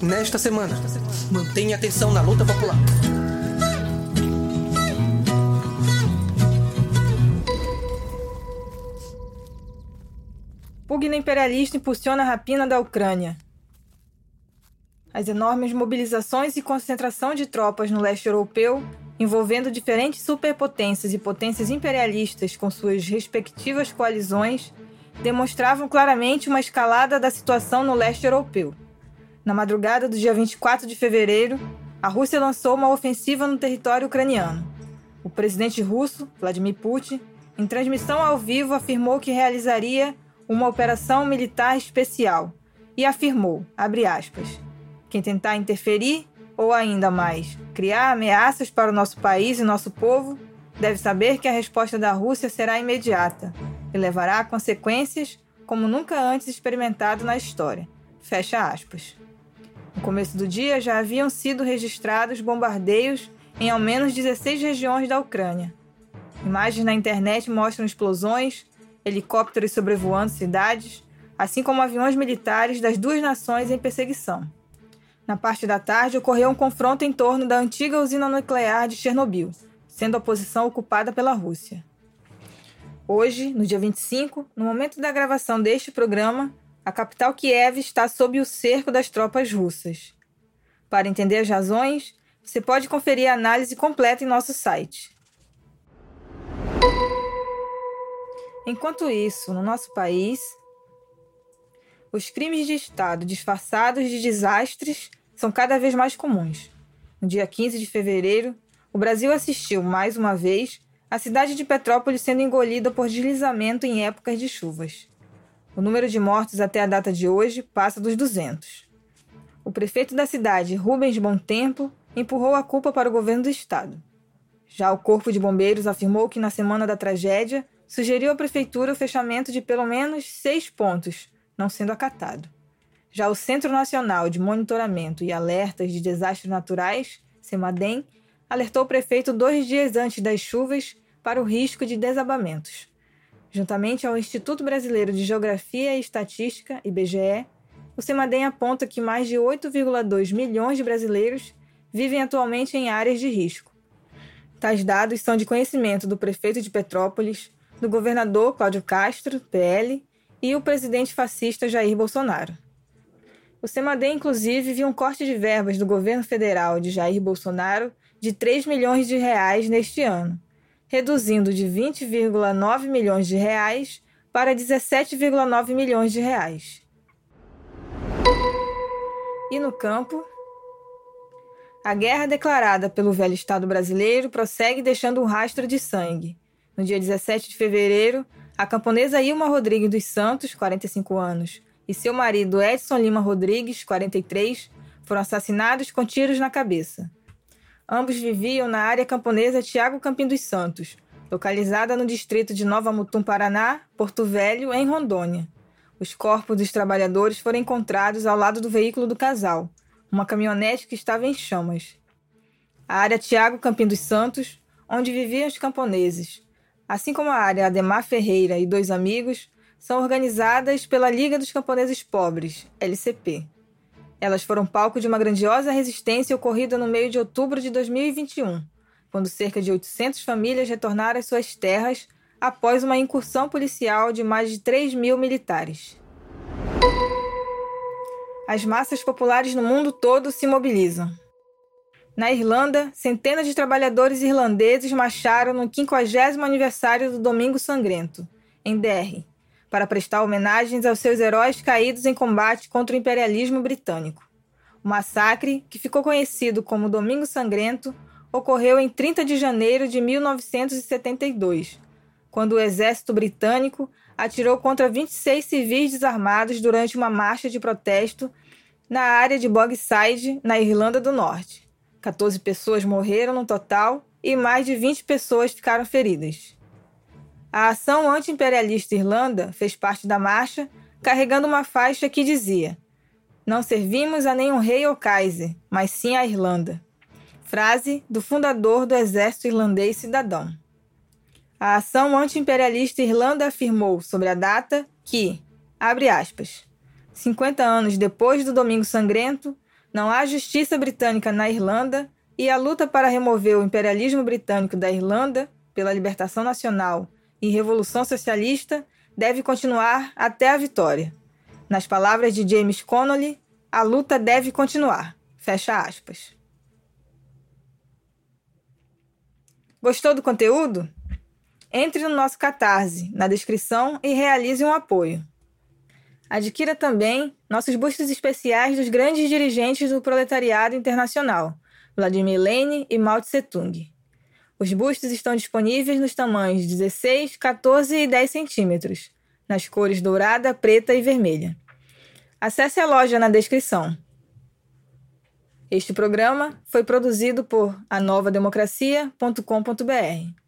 Nesta semana, mantenha atenção na luta popular. Pugna imperialista impulsiona a rapina da Ucrânia. As enormes mobilizações e concentração de tropas no leste europeu, envolvendo diferentes superpotências e potências imperialistas com suas respectivas coalizões, demonstravam claramente uma escalada da situação no leste europeu. Na madrugada do dia 24 de fevereiro, a Rússia lançou uma ofensiva no território ucraniano. O presidente russo, Vladimir Putin, em transmissão ao vivo, afirmou que realizaria uma operação militar especial e afirmou, aspas, quem tentar interferir ou ainda mais, criar ameaças para o nosso país e nosso povo, deve saber que a resposta da Rússia será imediata e levará a consequências como nunca antes experimentado na história. Fecha aspas. No começo do dia já haviam sido registrados bombardeios em ao menos 16 regiões da Ucrânia. Imagens na internet mostram explosões, helicópteros sobrevoando cidades, assim como aviões militares das duas nações em perseguição. Na parte da tarde, ocorreu um confronto em torno da antiga usina nuclear de Chernobyl, sendo a posição ocupada pela Rússia. Hoje, no dia 25, no momento da gravação deste programa, a capital Kiev está sob o cerco das tropas russas. Para entender as razões, você pode conferir a análise completa em nosso site. Enquanto isso, no nosso país, os crimes de Estado disfarçados de desastres são cada vez mais comuns. No dia 15 de fevereiro, o Brasil assistiu, mais uma vez, a cidade de Petrópolis sendo engolida por deslizamento em épocas de chuvas. O número de mortos até a data de hoje passa dos 200. O prefeito da cidade, Rubens Tempo, empurrou a culpa para o governo do estado. Já o Corpo de Bombeiros afirmou que na semana da tragédia sugeriu à prefeitura o fechamento de pelo menos seis pontos, não sendo acatado. Já o Centro Nacional de Monitoramento e Alertas de Desastres Naturais, CEMADEM, alertou o prefeito dois dias antes das chuvas para o risco de desabamentos. Juntamente ao Instituto Brasileiro de Geografia e Estatística, IBGE, o CEMADEM aponta que mais de 8,2 milhões de brasileiros vivem atualmente em áreas de risco. Tais dados são de conhecimento do prefeito de Petrópolis, do governador Cláudio Castro, PL, e o presidente fascista Jair Bolsonaro. O CEMADEM, inclusive, viu um corte de verbas do governo federal de Jair Bolsonaro de 3 milhões de reais neste ano, reduzindo de 20,9 milhões de reais para 17,9 milhões de reais. E no campo, a guerra declarada pelo velho Estado brasileiro prossegue deixando um rastro de sangue. No dia 17 de fevereiro, a camponesa Ilma Rodrigues dos Santos, 45 anos, e seu marido Edson Lima Rodrigues, 43, foram assassinados com tiros na cabeça. Ambos viviam na área camponesa Tiago Campim dos Santos, localizada no distrito de Nova Mutum, Paraná, Porto Velho, em Rondônia. Os corpos dos trabalhadores foram encontrados ao lado do veículo do casal, uma caminhonete que estava em chamas. A área Tiago Campim dos Santos, onde viviam os camponeses, assim como a área Ademar Ferreira e dois amigos, são organizadas pela Liga dos Camponeses Pobres, LCP. Elas foram palco de uma grandiosa resistência ocorrida no meio de outubro de 2021, quando cerca de 800 famílias retornaram às suas terras após uma incursão policial de mais de 3 mil militares. As massas populares no mundo todo se mobilizam. Na Irlanda, centenas de trabalhadores irlandeses marcharam no 50 aniversário do Domingo Sangrento, em Derry, para prestar homenagens aos seus heróis caídos em combate contra o imperialismo britânico. O massacre, que ficou conhecido como Domingo Sangrento, ocorreu em 30 de janeiro de 1972, quando o exército britânico atirou contra 26 civis desarmados durante uma marcha de protesto na área de Bogside, na Irlanda do Norte. 14 pessoas morreram no total e mais de 20 pessoas ficaram feridas. A ação anti-imperialista Irlanda fez parte da marcha, carregando uma faixa que dizia: Não servimos a nenhum rei ou kaiser, mas sim à Irlanda. Frase do fundador do Exército Irlandês Cidadão. A ação anti-imperialista Irlanda afirmou sobre a data que, abre aspas, 50 anos depois do Domingo Sangrento, Não há justiça britânica na Irlanda e a luta para remover o imperialismo britânico da Irlanda pela libertação nacional e revolução socialista deve continuar até a vitória. Nas palavras de James Connolly, a luta deve continuar. Fecha aspas. Gostou do conteúdo? Entre no nosso Catarse, na descrição, e realize um apoio. Adquira também nossos bustos especiais dos grandes dirigentes do proletariado internacional, Vladimir Lenin e Mao Tse-tung. Os bustos estão disponíveis nos tamanhos 16, 14 e 10 centímetros, nas cores dourada, preta e vermelha. Acesse a loja na descrição. Este programa foi produzido por anovademocracia.com.br.